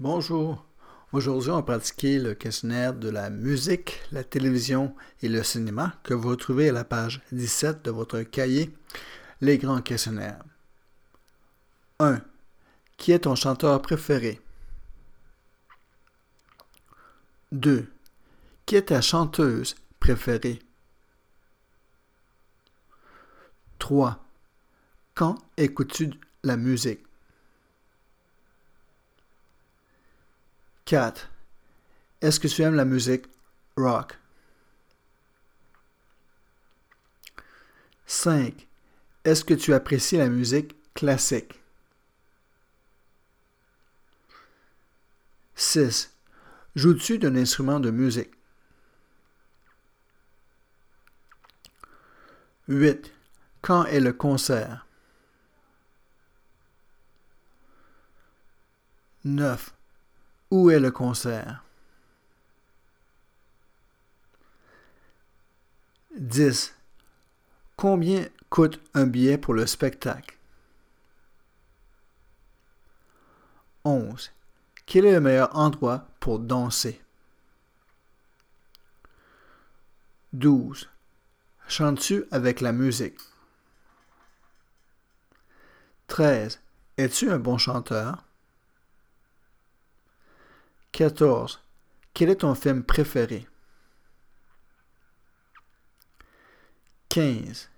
Bonjour. Aujourd'hui, on va pratiquer le questionnaire de la musique, la télévision et le cinéma que vous retrouvez à la page 17 de votre cahier Les grands questionnaires. 1. Qui est ton chanteur préféré? 2. Qui est ta chanteuse préférée? 3. Quand écoutes-tu la musique? 4. Est-ce que tu aimes la musique rock? 5. Est-ce que tu apprécies la musique classique? 6. Joues-tu d'un instrument de musique? 8. Quand est le concert? 9. Où est le concert? 10. Combien coûte un billet pour le spectacle? 11. Quel est le meilleur endroit pour danser? 12. Chantes-tu avec la musique? 13. Es-tu un bon chanteur? 14. Quel est ton film préféré? 15.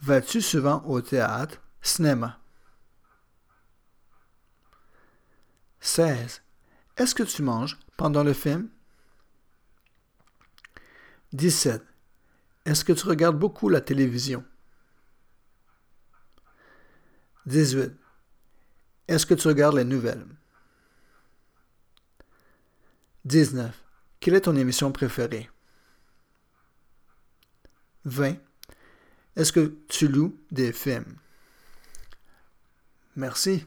Vas-tu souvent au théâtre, cinéma? 16. Est-ce que tu manges pendant le film? 17. Est-ce que tu regardes beaucoup la télévision? 18. Est-ce que tu regardes les nouvelles? 19. Quelle est ton émission préférée? 20. Est-ce que tu loues des films? Merci.